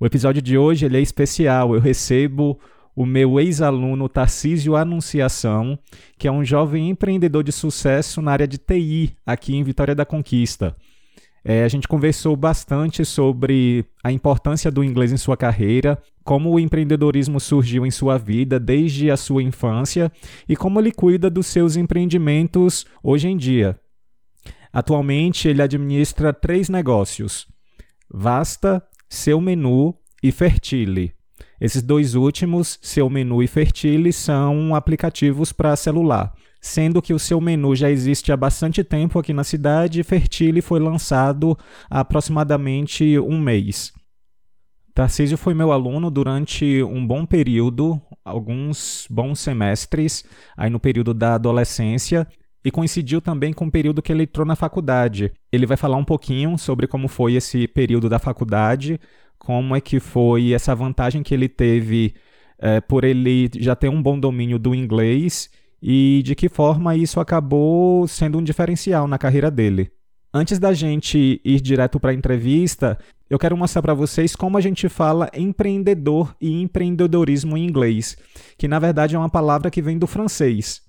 O episódio de hoje ele é especial. Eu recebo o meu ex-aluno Tarcísio Anunciação, que é um jovem empreendedor de sucesso na área de TI aqui em Vitória da Conquista. É, a gente conversou bastante sobre a importância do inglês em sua carreira, como o empreendedorismo surgiu em sua vida desde a sua infância e como ele cuida dos seus empreendimentos hoje em dia. Atualmente, ele administra três negócios: Vasta, seu Menu e Fertile. Esses dois últimos, Seu Menu e Fertile, são aplicativos para celular, sendo que o Seu Menu já existe há bastante tempo aqui na cidade Fertile foi lançado há aproximadamente um mês. Tarcísio foi meu aluno durante um bom período, alguns bons semestres, aí no período da adolescência, e coincidiu também com o período que ele entrou na faculdade. Ele vai falar um pouquinho sobre como foi esse período da faculdade, como é que foi essa vantagem que ele teve é, por ele já ter um bom domínio do inglês e de que forma isso acabou sendo um diferencial na carreira dele. Antes da gente ir direto para a entrevista, eu quero mostrar para vocês como a gente fala empreendedor e empreendedorismo em inglês, que na verdade é uma palavra que vem do francês.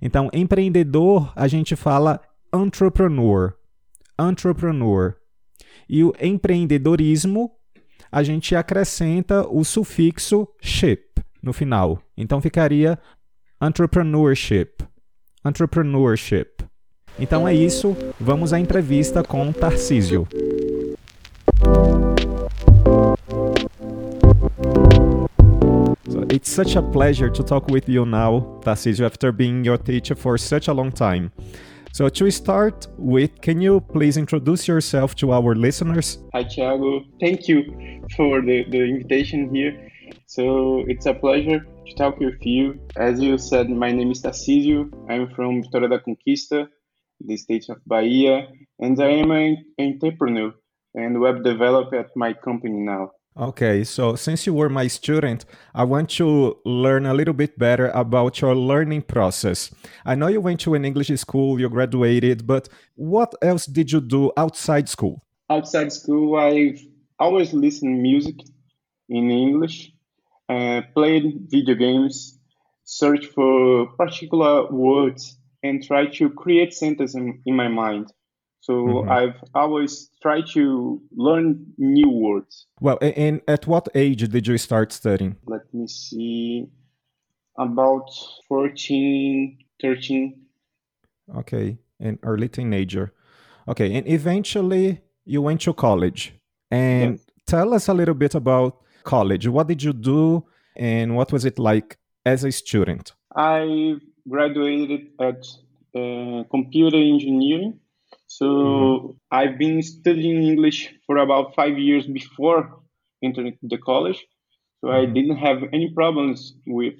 Então, empreendedor, a gente fala entrepreneur. Entrepreneur. E o empreendedorismo, a gente acrescenta o sufixo ship no final. Então ficaria entrepreneurship. Entrepreneurship. Então é isso, vamos à entrevista com Tarcísio. It's such a pleasure to talk with you now, Tarcísio, after being your teacher for such a long time. So, to start with, can you please introduce yourself to our listeners? Hi, Thiago. Thank you for the, the invitation here. So, it's a pleasure to talk with you. As you said, my name is Tarcísio. I'm from Vitória da Conquista, the state of Bahia, and I am an entrepreneur and web developer at my company now. Okay, so since you were my student, I want to learn a little bit better about your learning process. I know you went to an English school, you graduated, but what else did you do outside school? Outside school, I've always listened music in English, uh, played video games, searched for particular words, and tried to create sentences in, in my mind. So mm-hmm. I've always tried to learn new words. Well, and at what age did you start studying? Let me see. About 14, 13. Okay, an early teenager. Okay, and eventually you went to college. And yes. tell us a little bit about college. What did you do and what was it like as a student? I graduated at uh, computer engineering so mm-hmm. I've been studying English for about five years before entering the college. So I mm-hmm. didn't have any problems with,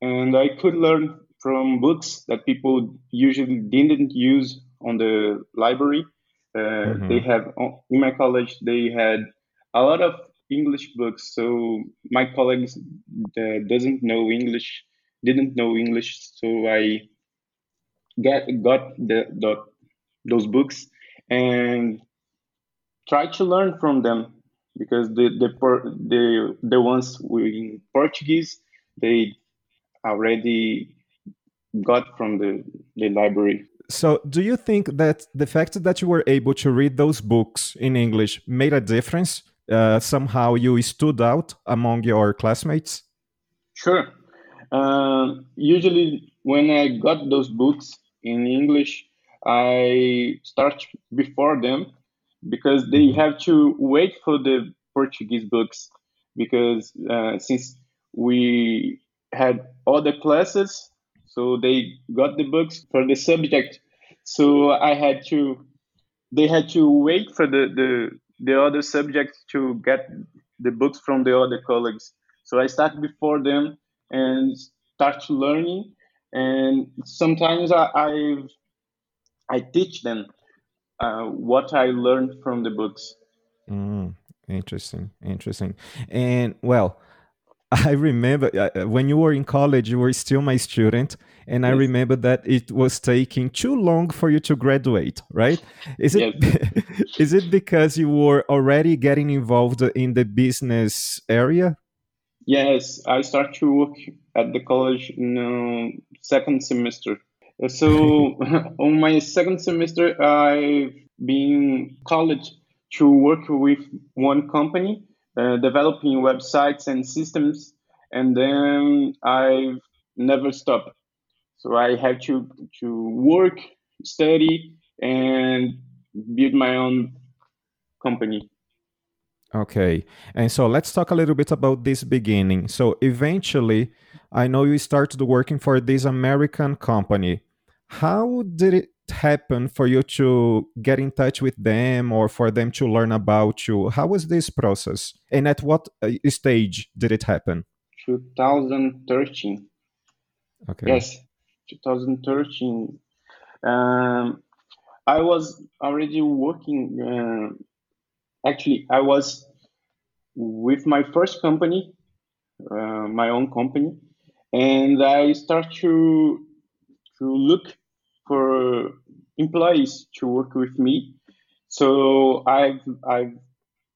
and I could learn from books that people usually didn't use on the library. Uh, mm-hmm. They have in my college they had a lot of English books. So my colleagues that doesn't know English didn't know English. So I get got the, the those books and try to learn from them because the the the the ones in Portuguese they already got from the the library. So, do you think that the fact that you were able to read those books in English made a difference? Uh, somehow, you stood out among your classmates. Sure. Uh, usually, when I got those books in English, I start before them because they have to wait for the Portuguese books because uh, since we had other classes, so they got the books for the subject. So I had to, they had to wait for the the, the other subject to get the books from the other colleagues. So I start before them and start learning. And sometimes I I, I teach them uh, what I learned from the books. Mm, interesting, interesting. And well, I remember uh, when you were in college, you were still my student, and yes. I remember that it was taking too long for you to graduate, right? Is it yes. is it because you were already getting involved in the business area? Yes, I started to work at the college in uh, second semester. So on my second semester, I've been college to work with one company uh, developing websites and systems, and then I've never stopped. So I have to to work, study, and build my own company. Okay. And so let's talk a little bit about this beginning. So eventually, I know you started working for this American company. How did it happen for you to get in touch with them or for them to learn about you? How was this process? And at what uh, stage did it happen? 2013. Okay. Yes, 2013. Um, I was already working. Uh, actually, I was with my first company, uh, my own company, and I start to to look for employees to work with me. So I've I've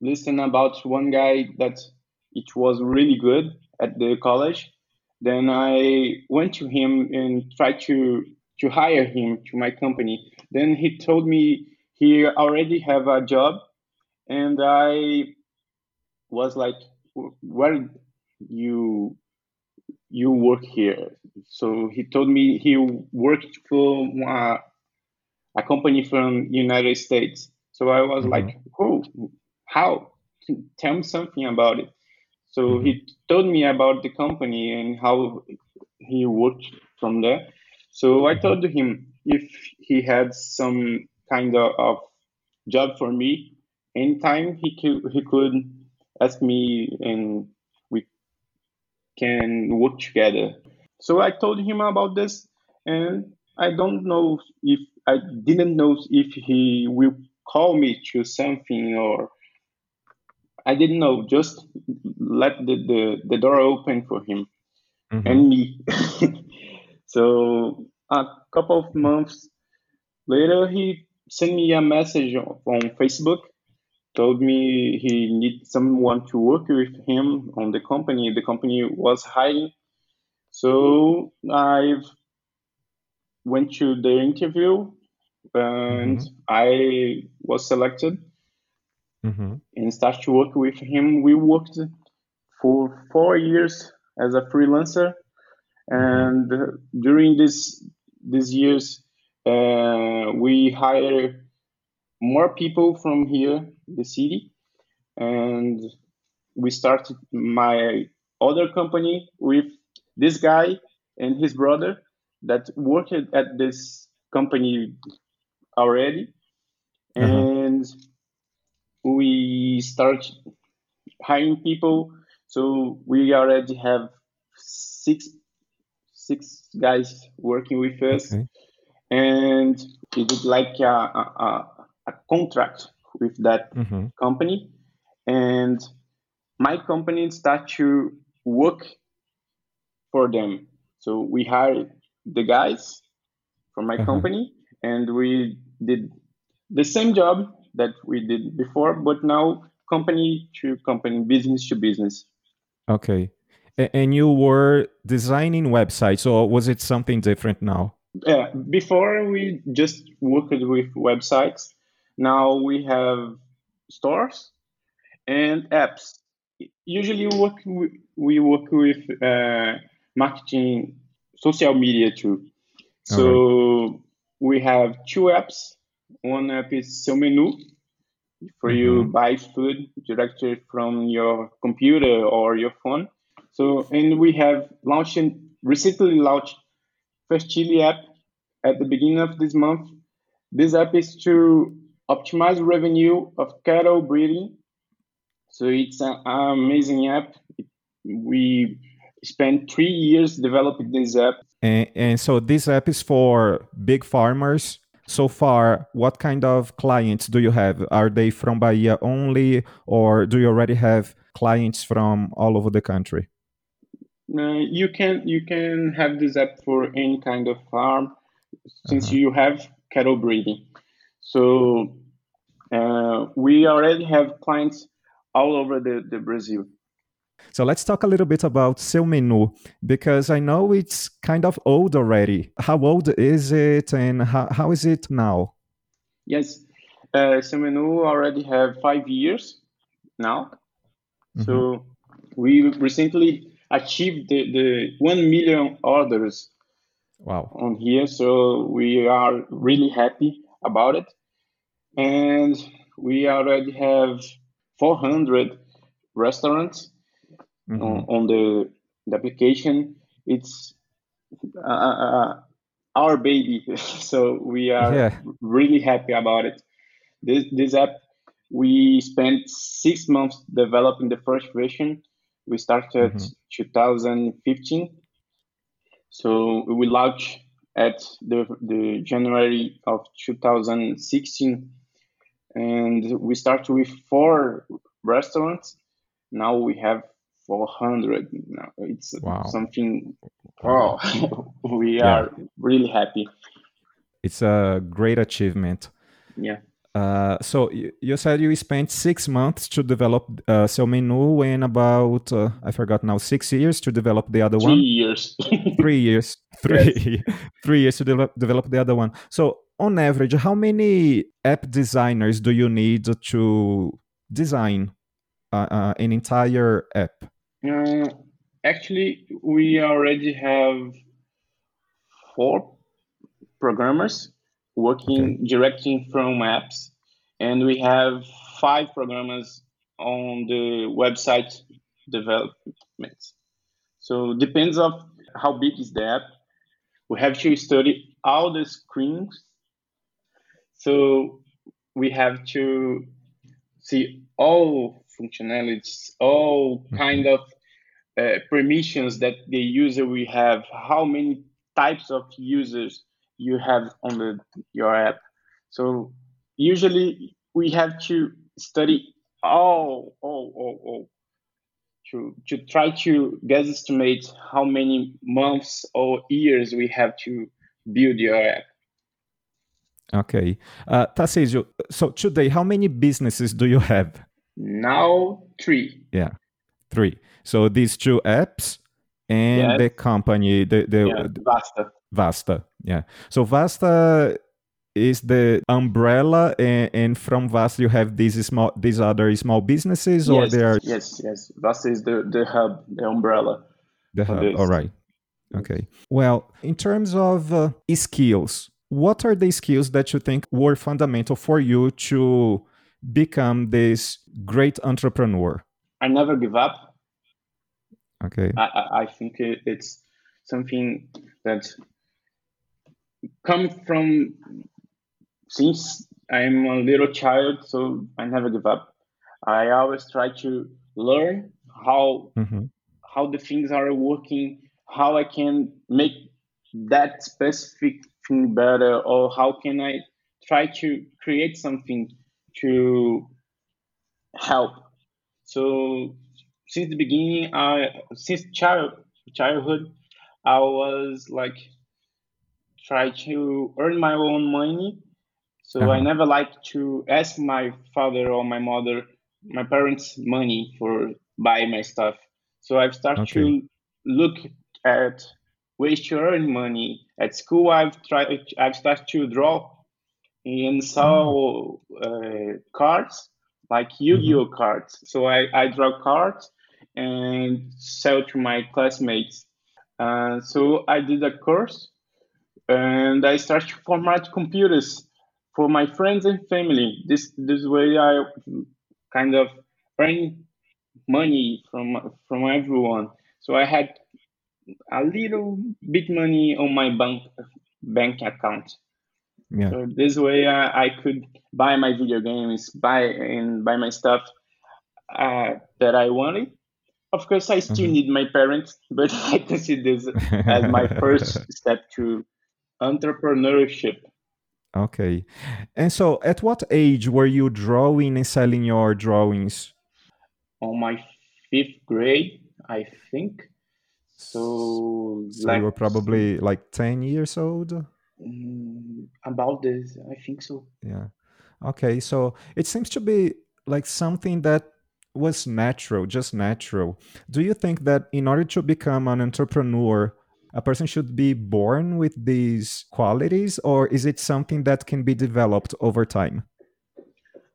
listened about one guy that it was really good at the college. Then I went to him and tried to to hire him to my company. Then he told me he already have a job, and I was like, "Where you you work here?" So he told me he worked for uh, a company from United States. So I was mm-hmm. like, "Oh, how? Tell me something about it." So mm-hmm. he told me about the company and how he worked from there. So I mm-hmm. told him if he had some kind of, of job for me, anytime he could he could ask me and can work together. So I told him about this, and I don't know if I didn't know if he will call me to something or I didn't know. Just let the, the, the door open for him mm-hmm. and me. so a couple of months later, he sent me a message on Facebook, told me he needs someone to work with him on the company. The company was hiring. So I went to the interview and mm-hmm. I was selected mm-hmm. and started to work with him. We worked for four years as a freelancer, and mm-hmm. during this these years, uh, we hired more people from here, the city, and we started my other company with this guy and his brother that worked at this company already, uh-huh. and we start hiring people. So we already have six six guys working with us, okay. and it is like a, a, a contract with that mm-hmm. company, and my company start to work for them. So we hired the guys from my uh-huh. company, and we did the same job that we did before, but now company to company, business to business. Okay. And you were designing websites, or was it something different now? Yeah, before we just worked with websites. Now we have stores and apps. Usually, we work with, we work with uh, marketing, social media too. So right. we have two apps one app is Seu Menu for mm-hmm. you buy food directly from your computer or your phone. So, and we have launched recently launched First Chili app at the beginning of this month. This app is to optimize revenue of cattle breeding. So it's an amazing app. We spent three years developing this app. And, and so this app is for big farmers. So far, what kind of clients do you have? Are they from Bahia only, or do you already have clients from all over the country? Uh, you can you can have this app for any kind of farm, since uh-huh. you have cattle breeding. So uh, we already have clients all over the, the Brazil. So let's talk a little bit about Seu Menu because I know it's kind of old already. How old is it and how, how is it now? Yes, uh, Seu Menu already have five years now. Mm-hmm. So we recently achieved the, the 1 million orders wow. on here. So we are really happy about it. And we already have 400 restaurants mm-hmm. on, on, the, the application. It's uh, uh, uh our baby, so we are yeah. really happy about it. This this app, we spent six months developing the first version. We started mm-hmm. 2015, so we launched at the the January of 2016 and we start with four restaurants. Now we have 400. Now it's wow. something. Oh, we yeah. are really happy. It's a great achievement. Yeah. Uh, so you, you, said you spent six months to develop uh, Seu Menu and about uh, I forgot now six years to develop the other three one. Years. three years. Three. Yes. three years to develop develop the other one. So on average, how many app designers do you need to design uh, uh, an entire app? Uh, actually, we already have four programmers working okay. directly from apps, and we have five programmers on the website development. So depends of how big is the app. We have to study all the screens so we have to see all functionalities, all mm-hmm. kind of uh, permissions that the user will have, how many types of users you have on the, your app. So usually we have to study all, all, all, all to, to try to guesstimate how many months or years we have to build your app. Okay. Uh, Tarcísio, so today, how many businesses do you have? Now, three. Yeah, three. So these two apps and yes. the company, the, the, yeah, Vasta. Vasta, yeah. So Vasta is the umbrella, and, and, from Vasta you have these small, these other small businesses, or yes, they are. Yes, yes. Vasta is the the hub, the umbrella. The hub. All right. Okay. Well, in terms of uh, skills, what are the skills that you think were fundamental for you to become this great entrepreneur? I never give up. Okay. I, I think it's something that come from since I'm a little child, so I never give up. I always try to learn how mm-hmm. how the things are working, how I can make that specific better or how can i try to create something to help so since the beginning i since child childhood i was like try to earn my own money so uh-huh. i never like to ask my father or my mother my parents money for buy my stuff so i've started okay. to look at ways to earn money. At school, I've tried, I've started to draw and sell uh, cards, like Yu-Gi-Oh mm-hmm. cards. So I, I draw cards and sell to my classmates. Uh, so I did a course and I started to format computers for my friends and family. This this way I kind of earn money from from everyone. So I had a little bit money on my bank bank account. Yeah. So this way, uh, I could buy my video games, buy and buy my stuff. uh, that I wanted. Of course, I still mm-hmm. need my parents, but I consider this as my first step to entrepreneurship. Okay. And so, at what age were you drawing and selling your drawings? On my fifth grade, I think. So, so like, you were probably like 10 years old? Mm, about this, I think so. Yeah. Okay. So, it seems to be like something that was natural, just natural. Do you think that in order to become an entrepreneur, a person should be born with these qualities, or is it something that can be developed over time?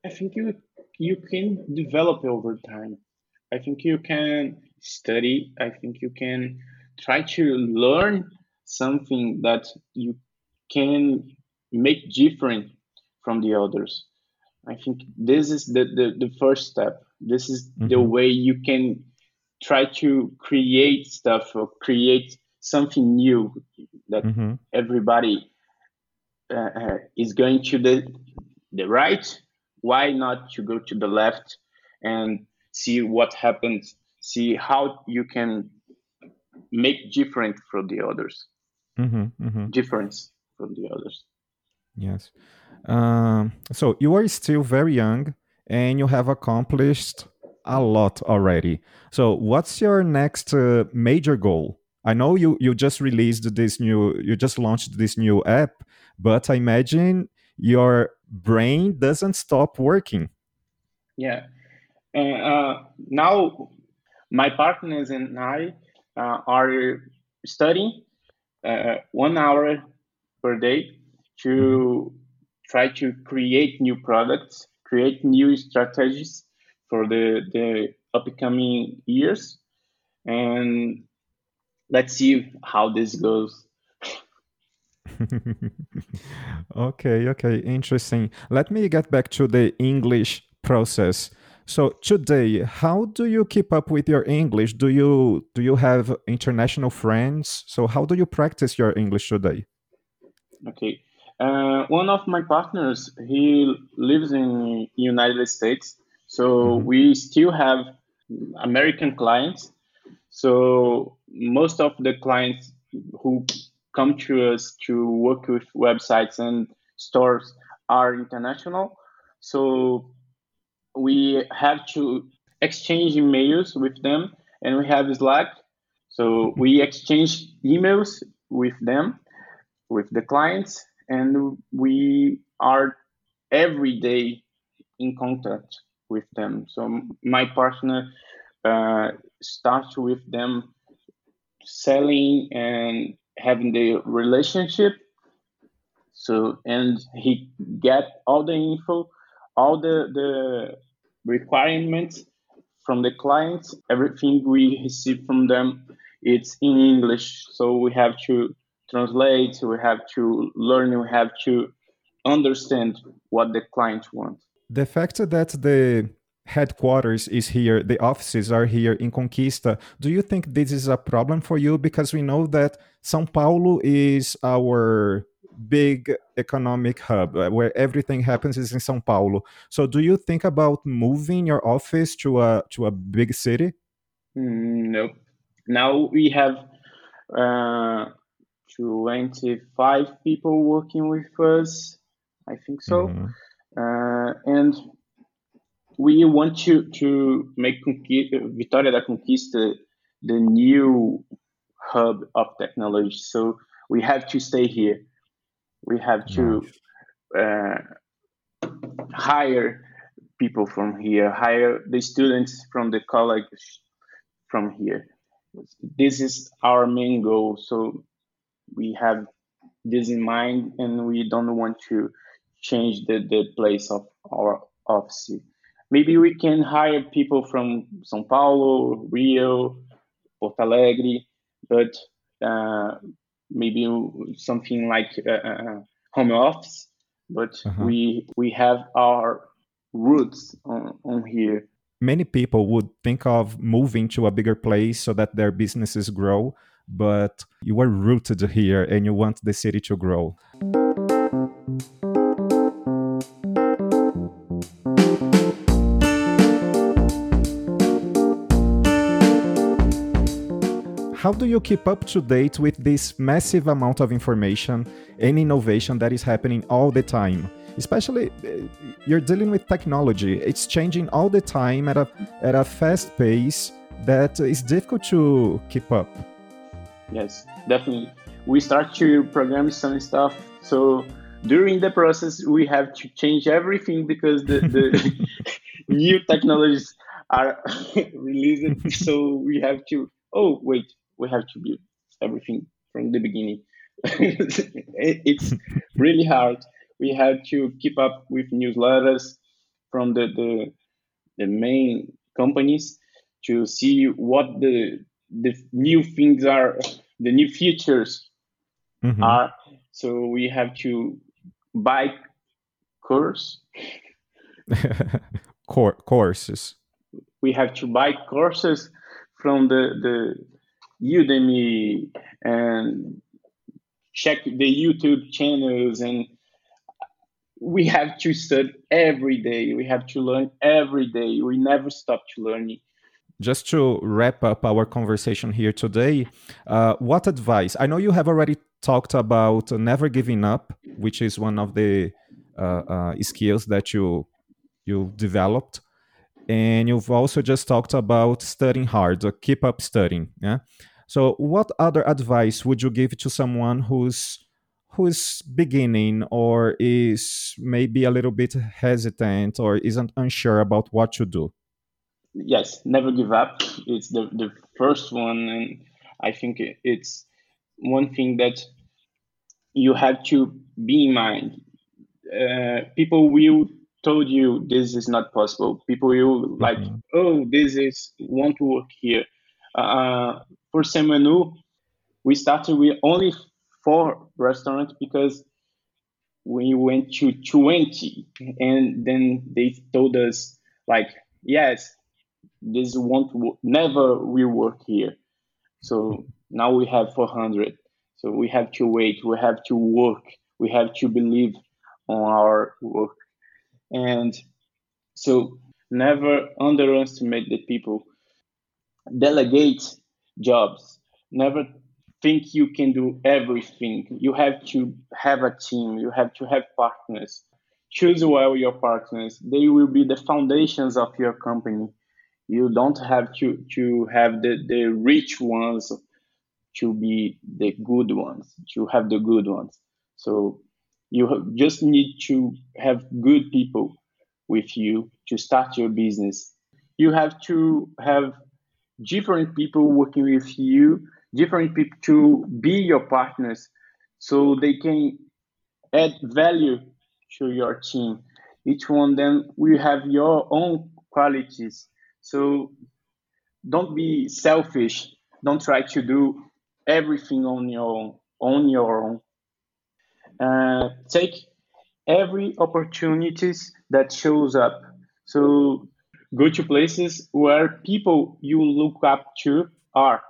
I think you you can develop over time. I think you can study. I think you can try to learn something that you can make different from the others. I think this is the, the, the first step. This is mm-hmm. the way you can try to create stuff or create something new that mm-hmm. everybody uh, uh, is going to the the right. Why not to go to the left and see what happens? See how you can make different from the others. Mm-hmm. mm-hmm. Difference from the others. Yes. Um, so you are still very young and you have accomplished a lot already. So what's your next uh, major goal? I know you you just released this new you just launched this new app, but I imagine your brain doesn't stop working. Yeah. Uh, now my partners and I uh, are studying uh, one hour per day to try to create new products, create new strategies for the, the upcoming years. And let's see how this goes. okay, okay, interesting. Let me get back to the English process. So today, how do you keep up with your English? Do you do you have international friends? So how do you practice your English today? Okay. Uh, one of my partners, he lives in United States, so mm-hmm. we still have American clients. So most of the clients who come to us to work with websites and stores are international. So we have to exchange emails with them, and we have Slack. So we exchange emails with them, with the clients, and we are every day in contact with them. So my partner uh, starts with them selling and having the relationship. So and he get all the info, all the the requirements from the clients. Everything we receive from them, it's in English. So we have to translate, we have to learn, we have to understand what the client wants. The fact that the headquarters is here, the offices are here in Conquista, do you think this is a problem for you? Because we know that Sao Paulo is our big economic hub uh, where everything happens is in Sao Paulo. So do you think about moving your office to a to a big city? Mm, no. Now we have uh, 25 people working with us. I think so. Mm-hmm. Uh, and we want to, to make Vitória da Conquista the new hub of technology. So we have to stay here. We have to uh, hire people from here, hire the students from the college from here. This is our main goal. So we have this in mind and we don't want to change the, the place of our office. Maybe we can hire people from São Paulo, Rio, Porto Alegre, but uh, maybe something like uh, uh home office. But uh-huh. we we have our roots on, on here. Many people would think of moving to a bigger place so that their businesses grow but you are rooted here and you want the city to grow. How do you keep up to date with this massive amount of information and innovation that is happening all the time? Especially, uh, you're dealing with technology; it's changing all the time at a at a fast pace that is difficult to keep up. Yes, definitely. We start to program some stuff, so during the process we have to change everything because the, the new technologies are released. So we have to. Oh wait, we have to build everything from the beginning. it's really hard. We have to keep up with newsletters from the, the the main companies to see what the the new things are, the new features mm-hmm. are. So we have to buy course Cor- courses. We have to buy courses from the the Udemy and check the YouTube channels and we have to study every day. We have to learn every day. We never stop to learning. Just to wrap up our conversation here today, uh, what advice? I know you have already talked about never giving up, which is one of the uh, uh, skills that you you developed, and you've also just talked about studying hard, or keep up studying. Yeah. So, what other advice would you give to someone who's who's beginning or is maybe a little bit hesitant or isn't unsure about what to do? Yes, never give up. It's the, the first one. And I think it's one thing that you have to be in mind. Uh, people will told you this is not possible. People will like, mm-hmm. oh, this is won't work here. Uh, for Seu Menu, we started with only four restaurants because we went to 20 and then they told us like yes this won't never will work here so now we have 400 so we have to wait we have to work we have to believe on our work and so never underestimate the people delegate jobs never think you can do everything. You have to have a team, you have to have partners. Choose well your partners. They will be the foundations of your company. You don't have to, to have the, the rich ones to be the good ones, to have the good ones. So you just need to have good people with you to start your business. You have to have different people working with you different people to be your partners so they can add value to your team. Each one of them will have your own qualities. So don't be selfish. Don't try to do everything on your own on your own uh, take every opportunities that shows up so go to places where people you look up to are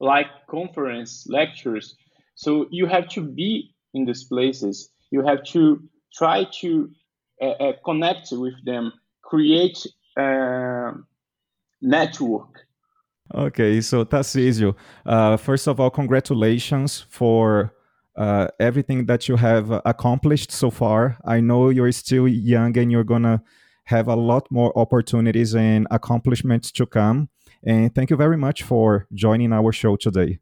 like conference lectures. So you have to be in these places. You have to try to uh, uh, connect with them, create a network. Okay, so Tarcísio, uh, first of all, congratulations for uh, everything that you have accomplished so far. I know you're still young and you're gonna have a lot more opportunities and accomplishments to come. And thank you very much for joining our show today.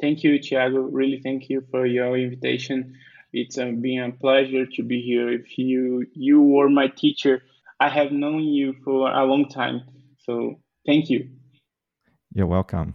Thank you, Thiago. Really, thank you for your invitation. It's uh, been a pleasure to be here. If you you were my teacher, I have known you for a long time. So thank you. You're welcome.